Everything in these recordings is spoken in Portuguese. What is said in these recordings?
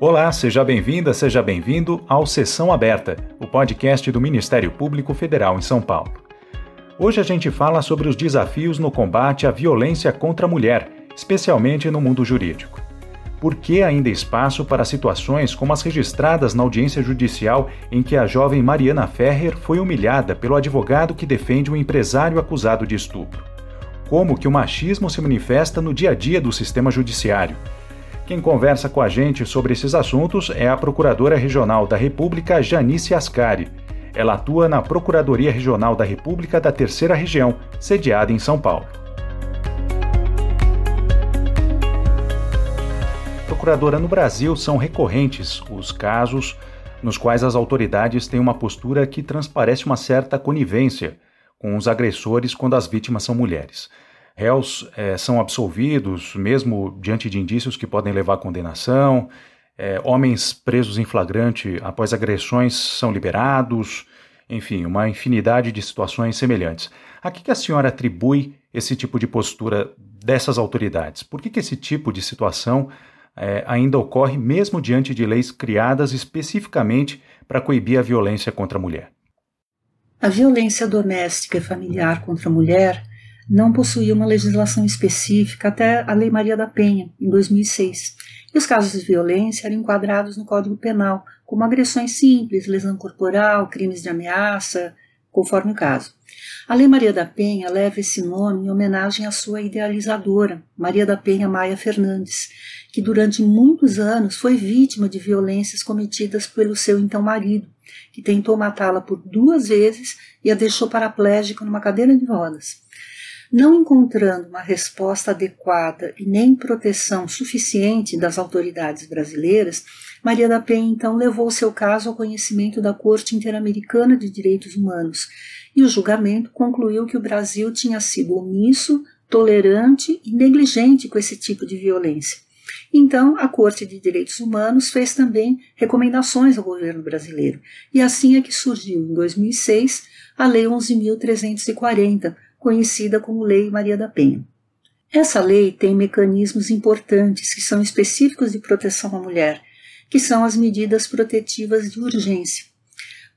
Olá, seja bem-vinda, seja bem-vindo ao Sessão Aberta, o podcast do Ministério Público Federal em São Paulo. Hoje a gente fala sobre os desafios no combate à violência contra a mulher, especialmente no mundo jurídico. Por que ainda espaço para situações como as registradas na audiência judicial em que a jovem Mariana Ferrer foi humilhada pelo advogado que defende um empresário acusado de estupro? Como que o machismo se manifesta no dia a dia do sistema judiciário? Quem conversa com a gente sobre esses assuntos é a Procuradora Regional da República, Janice Ascari. Ela atua na Procuradoria Regional da República da Terceira Região, sediada em São Paulo. Procuradora, no Brasil são recorrentes os casos nos quais as autoridades têm uma postura que transparece uma certa conivência com os agressores quando as vítimas são mulheres réus é, são absolvidos, mesmo diante de indícios que podem levar à condenação, é, homens presos em flagrante após agressões são liberados, enfim, uma infinidade de situações semelhantes. A que, a senhora atribui esse tipo de postura dessas autoridades? Por que, que esse tipo de situação é, ainda ocorre mesmo diante de leis criadas especificamente para coibir a violência contra a mulher? A violência doméstica e familiar contra a mulher não possuía uma legislação específica até a Lei Maria da Penha, em 2006. E os casos de violência eram enquadrados no Código Penal, como agressões simples, lesão corporal, crimes de ameaça, conforme o caso. A Lei Maria da Penha leva esse nome em homenagem à sua idealizadora, Maria da Penha Maia Fernandes, que durante muitos anos foi vítima de violências cometidas pelo seu então marido, que tentou matá-la por duas vezes e a deixou paraplégica numa cadeira de rodas. Não encontrando uma resposta adequada e nem proteção suficiente das autoridades brasileiras, Maria da Penha então levou seu caso ao conhecimento da Corte Interamericana de Direitos Humanos e o julgamento concluiu que o Brasil tinha sido omisso, tolerante e negligente com esse tipo de violência. Então, a Corte de Direitos Humanos fez também recomendações ao governo brasileiro, e assim é que surgiu, em 2006, a Lei 11.340, conhecida como Lei Maria da Penha. Essa lei tem mecanismos importantes que são específicos de proteção à mulher, que são as medidas protetivas de urgência,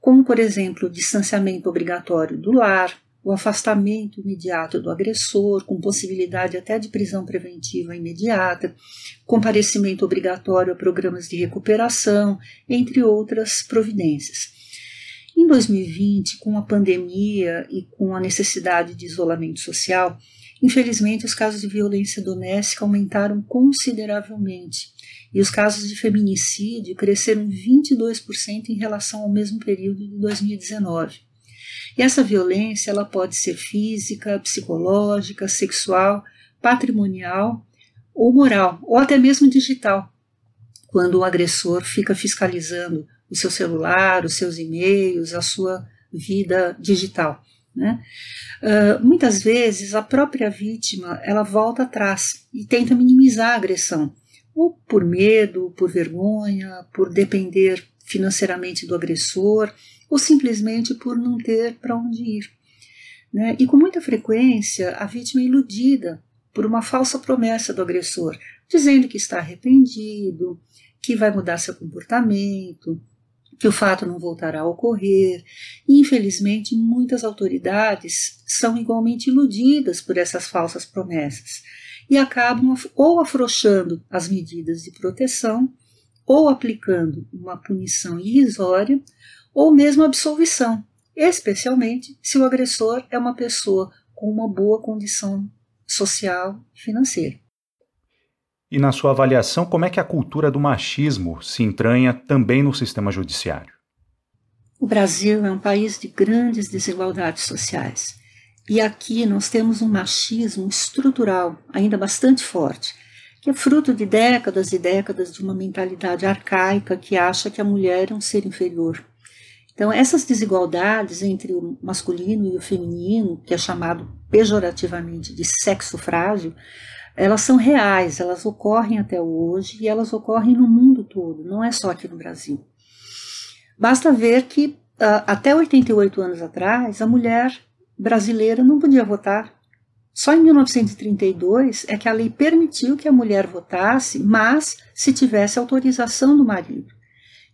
como, por exemplo, o distanciamento obrigatório do lar, o afastamento imediato do agressor, com possibilidade até de prisão preventiva imediata, comparecimento obrigatório a programas de recuperação, entre outras providências. Em 2020, com a pandemia e com a necessidade de isolamento social, infelizmente os casos de violência doméstica aumentaram consideravelmente e os casos de feminicídio cresceram 22% em relação ao mesmo período de 2019. E essa violência ela pode ser física, psicológica, sexual, patrimonial ou moral, ou até mesmo digital, quando o agressor fica fiscalizando o seu celular, os seus e-mails, a sua vida digital. Né? Uh, muitas vezes a própria vítima ela volta atrás e tenta minimizar a agressão, ou por medo, por vergonha, por depender financeiramente do agressor, ou simplesmente por não ter para onde ir. Né? E com muita frequência a vítima é iludida por uma falsa promessa do agressor, dizendo que está arrependido, que vai mudar seu comportamento, que o fato não voltará a ocorrer. Infelizmente, muitas autoridades são igualmente iludidas por essas falsas promessas e acabam ou afrouxando as medidas de proteção, ou aplicando uma punição irrisória, ou mesmo absolvição, especialmente se o agressor é uma pessoa com uma boa condição social e financeira. E na sua avaliação, como é que a cultura do machismo se entranha também no sistema judiciário? O Brasil é um país de grandes desigualdades sociais. E aqui nós temos um machismo estrutural ainda bastante forte, que é fruto de décadas e décadas de uma mentalidade arcaica que acha que a mulher é um ser inferior. Então, essas desigualdades entre o masculino e o feminino, que é chamado pejorativamente de sexo frágil, elas são reais, elas ocorrem até hoje e elas ocorrem no mundo todo, não é só aqui no Brasil. Basta ver que uh, até 88 anos atrás a mulher brasileira não podia votar. Só em 1932 é que a lei permitiu que a mulher votasse, mas se tivesse autorização do marido.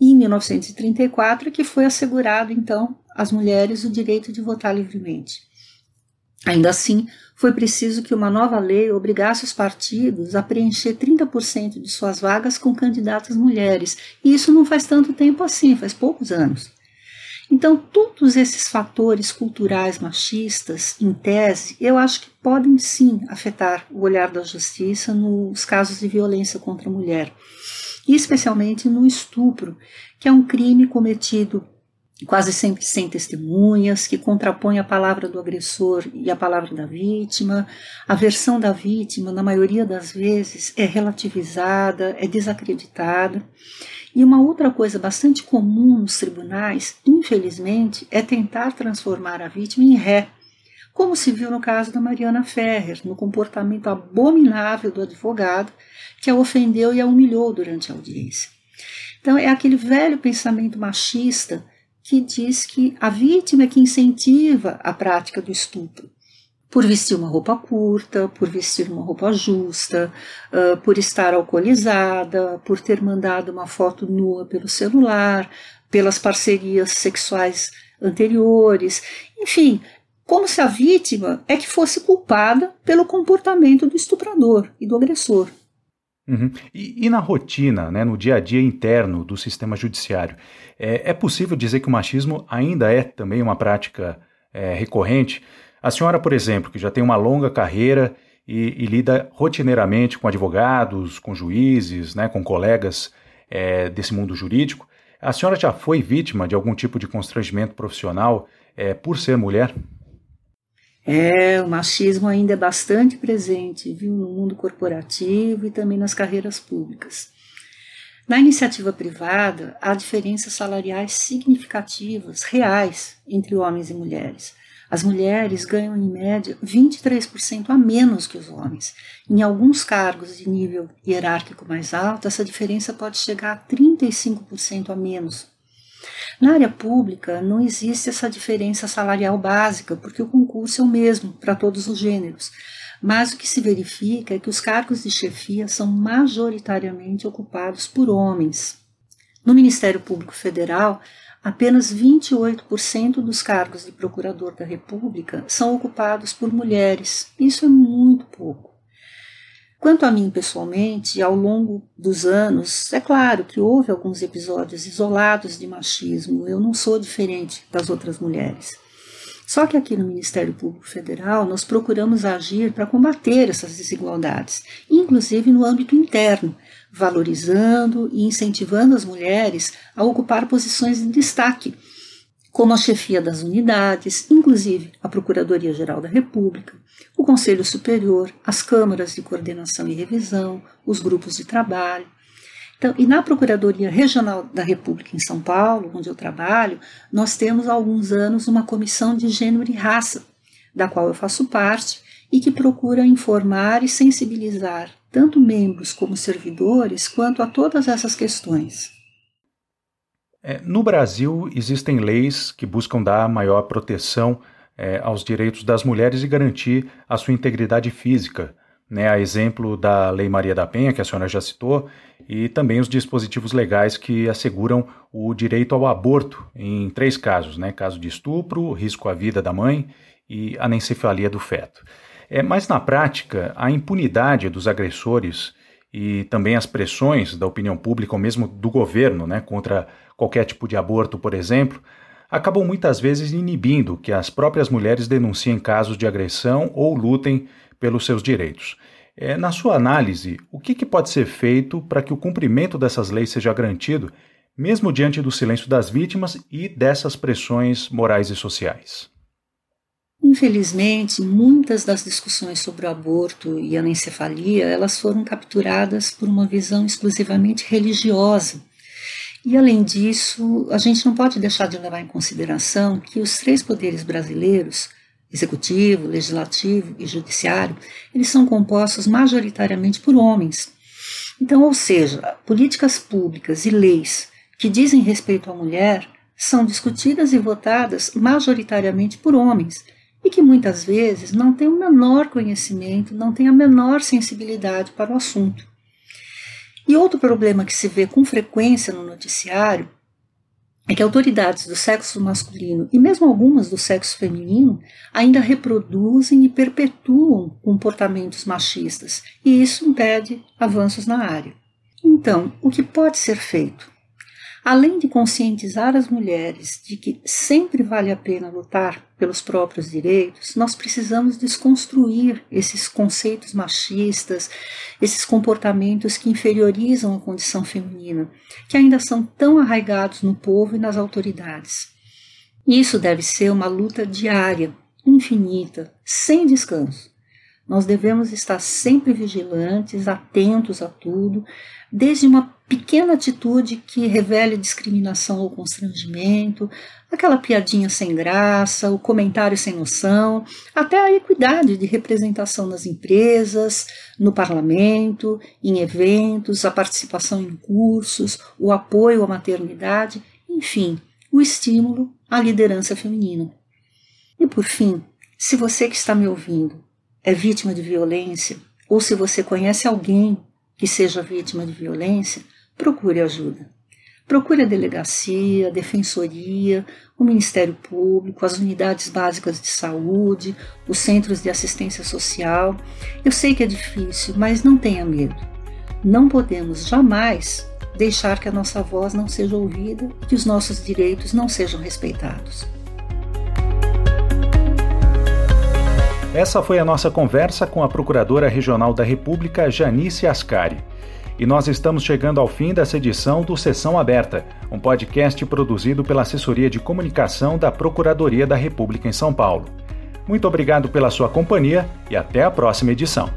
E em 1934 é que foi assegurado, então, às mulheres o direito de votar livremente. Ainda assim, foi preciso que uma nova lei obrigasse os partidos a preencher 30% de suas vagas com candidatas mulheres. E isso não faz tanto tempo assim, faz poucos anos. Então, todos esses fatores culturais machistas, em tese, eu acho que podem sim afetar o olhar da justiça nos casos de violência contra a mulher, e especialmente no estupro, que é um crime cometido quase sempre sem testemunhas, que contrapõe a palavra do agressor e a palavra da vítima. A versão da vítima, na maioria das vezes, é relativizada, é desacreditada. E uma outra coisa bastante comum nos tribunais, infelizmente, é tentar transformar a vítima em ré, como se viu no caso da Mariana Ferrer, no comportamento abominável do advogado que a ofendeu e a humilhou durante a audiência. Então, é aquele velho pensamento machista que diz que a vítima é que incentiva a prática do estupro por vestir uma roupa curta, por vestir uma roupa justa, uh, por estar alcoolizada, por ter mandado uma foto nua pelo celular, pelas parcerias sexuais anteriores, enfim, como se a vítima é que fosse culpada pelo comportamento do estuprador e do agressor. Uhum. E, e, na rotina, né, no dia a dia interno do sistema judiciário, é, é possível dizer que o machismo ainda é também uma prática é, recorrente? A senhora, por exemplo, que já tem uma longa carreira e, e lida rotineiramente com advogados, com juízes, né, com colegas é, desse mundo jurídico, a senhora já foi vítima de algum tipo de constrangimento profissional é, por ser mulher? É, o machismo ainda é bastante presente, viu, no mundo corporativo e também nas carreiras públicas. Na iniciativa privada, há diferenças salariais significativas, reais, entre homens e mulheres. As mulheres ganham, em média, 23% a menos que os homens. Em alguns cargos de nível hierárquico mais alto, essa diferença pode chegar a 35% a menos. Na área pública, não existe essa diferença salarial básica, porque o concurso é o mesmo para todos os gêneros. Mas o que se verifica é que os cargos de chefia são majoritariamente ocupados por homens. No Ministério Público Federal, apenas 28% dos cargos de procurador da República são ocupados por mulheres. Isso é muito pouco. Quanto a mim pessoalmente, ao longo dos anos, é claro que houve alguns episódios isolados de machismo, eu não sou diferente das outras mulheres. Só que aqui no Ministério Público Federal nós procuramos agir para combater essas desigualdades, inclusive no âmbito interno, valorizando e incentivando as mulheres a ocupar posições de destaque, como a chefia das unidades, inclusive a Procuradoria-Geral da República, o Conselho Superior, as câmaras de coordenação e revisão, os grupos de trabalho. Então, e na Procuradoria Regional da República em São Paulo, onde eu trabalho, nós temos há alguns anos uma comissão de gênero e raça, da qual eu faço parte, e que procura informar e sensibilizar tanto membros como servidores, quanto a todas essas questões. É, no Brasil, existem leis que buscam dar maior proteção é, aos direitos das mulheres e garantir a sua integridade física, né, a exemplo da Lei Maria da Penha, que a senhora já citou, e também os dispositivos legais que asseguram o direito ao aborto em três casos, né, caso de estupro, risco à vida da mãe e anencefalia do feto. É, mas na prática, a impunidade dos agressores e também as pressões da opinião pública ou mesmo do governo né, contra qualquer tipo de aborto, por exemplo, acabam muitas vezes inibindo que as próprias mulheres denunciem casos de agressão ou lutem pelos seus direitos. É, na sua análise, o que, que pode ser feito para que o cumprimento dessas leis seja garantido, mesmo diante do silêncio das vítimas e dessas pressões morais e sociais? Infelizmente, muitas das discussões sobre o aborto e a anencefalia, elas foram capturadas por uma visão exclusivamente religiosa. E além disso, a gente não pode deixar de levar em consideração que os três poderes brasileiros, executivo, legislativo e judiciário, eles são compostos majoritariamente por homens. Então, ou seja, políticas públicas e leis que dizem respeito à mulher são discutidas e votadas majoritariamente por homens e que muitas vezes não têm o menor conhecimento, não têm a menor sensibilidade para o assunto. E outro problema que se vê com frequência no noticiário é que autoridades do sexo masculino e mesmo algumas do sexo feminino ainda reproduzem e perpetuam comportamentos machistas, e isso impede avanços na área. Então, o que pode ser feito? Além de conscientizar as mulheres de que sempre vale a pena lutar pelos próprios direitos, nós precisamos desconstruir esses conceitos machistas, esses comportamentos que inferiorizam a condição feminina, que ainda são tão arraigados no povo e nas autoridades. Isso deve ser uma luta diária, infinita, sem descanso. Nós devemos estar sempre vigilantes, atentos a tudo, desde uma pequena atitude que revele discriminação ou constrangimento, aquela piadinha sem graça, o comentário sem noção, até a equidade de representação nas empresas, no parlamento, em eventos, a participação em cursos, o apoio à maternidade, enfim, o estímulo à liderança feminina. E por fim, se você que está me ouvindo é vítima de violência, ou se você conhece alguém que seja vítima de violência, procure ajuda. Procure a delegacia, a defensoria, o Ministério Público, as unidades básicas de saúde, os centros de assistência social. Eu sei que é difícil, mas não tenha medo. Não podemos jamais deixar que a nossa voz não seja ouvida e que os nossos direitos não sejam respeitados. Essa foi a nossa conversa com a Procuradora Regional da República, Janice Ascari. E nós estamos chegando ao fim dessa edição do Sessão Aberta, um podcast produzido pela Assessoria de Comunicação da Procuradoria da República em São Paulo. Muito obrigado pela sua companhia e até a próxima edição.